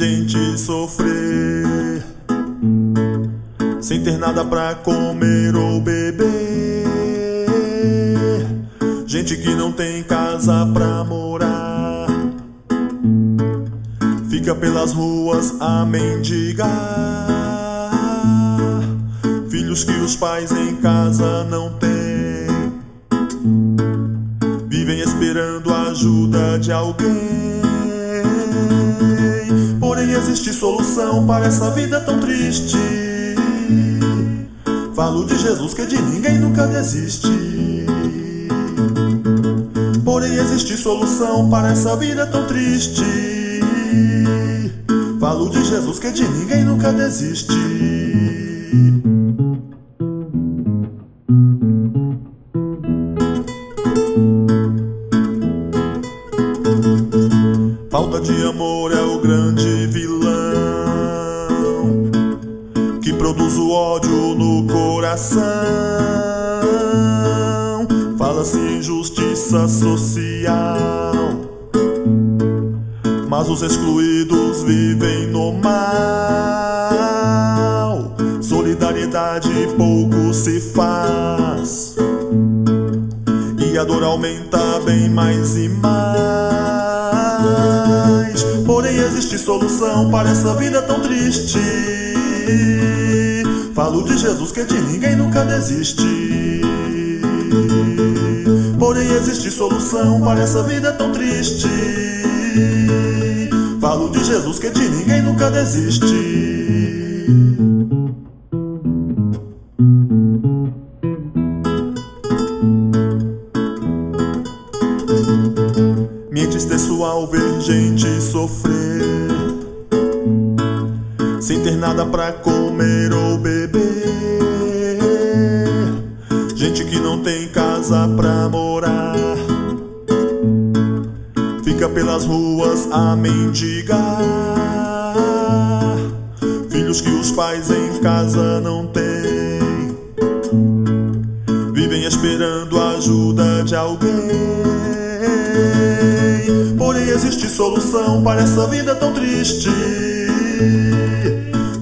gente sofrer sem ter nada pra comer ou beber. Gente que não tem casa pra morar, fica pelas ruas a mendigar. Filhos que os pais em casa não têm, vivem esperando a ajuda de alguém. Porém, existe solução para essa vida tão triste. Falo de Jesus que de ninguém nunca desiste. Porém existe solução para essa vida tão triste. Falo de Jesus que de ninguém nunca desiste. Falta de amor Fala-se social, mas os excluídos vivem no mal. Solidariedade pouco se faz, e a dor aumenta bem mais e mais. Porém, existe solução para essa vida tão triste. Falo de Jesus que de ninguém nunca desiste. Porém existe solução para essa vida tão triste. Falo de Jesus que de ninguém nunca desiste. Me entristeço ao ver gente sofrer sem ter nada pra comer ou beber. Que não tem casa pra morar, fica pelas ruas a mendigar. Filhos que os pais em casa não têm, vivem esperando a ajuda de alguém. Porém, existe solução para essa vida tão triste.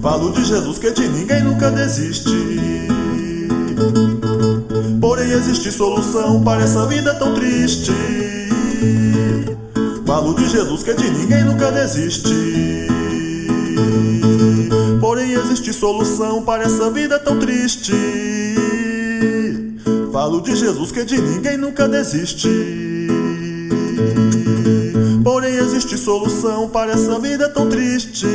Falo de Jesus que de ninguém nunca desiste. Existe solução para essa vida tão triste. Falo de Jesus que de ninguém nunca desiste. Porém existe solução para essa vida tão triste. Falo de Jesus que de ninguém nunca desiste. Porém existe solução para essa vida tão triste.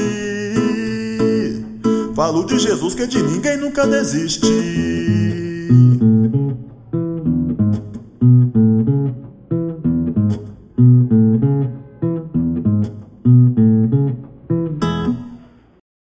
Falo de Jesus que de ninguém nunca desiste.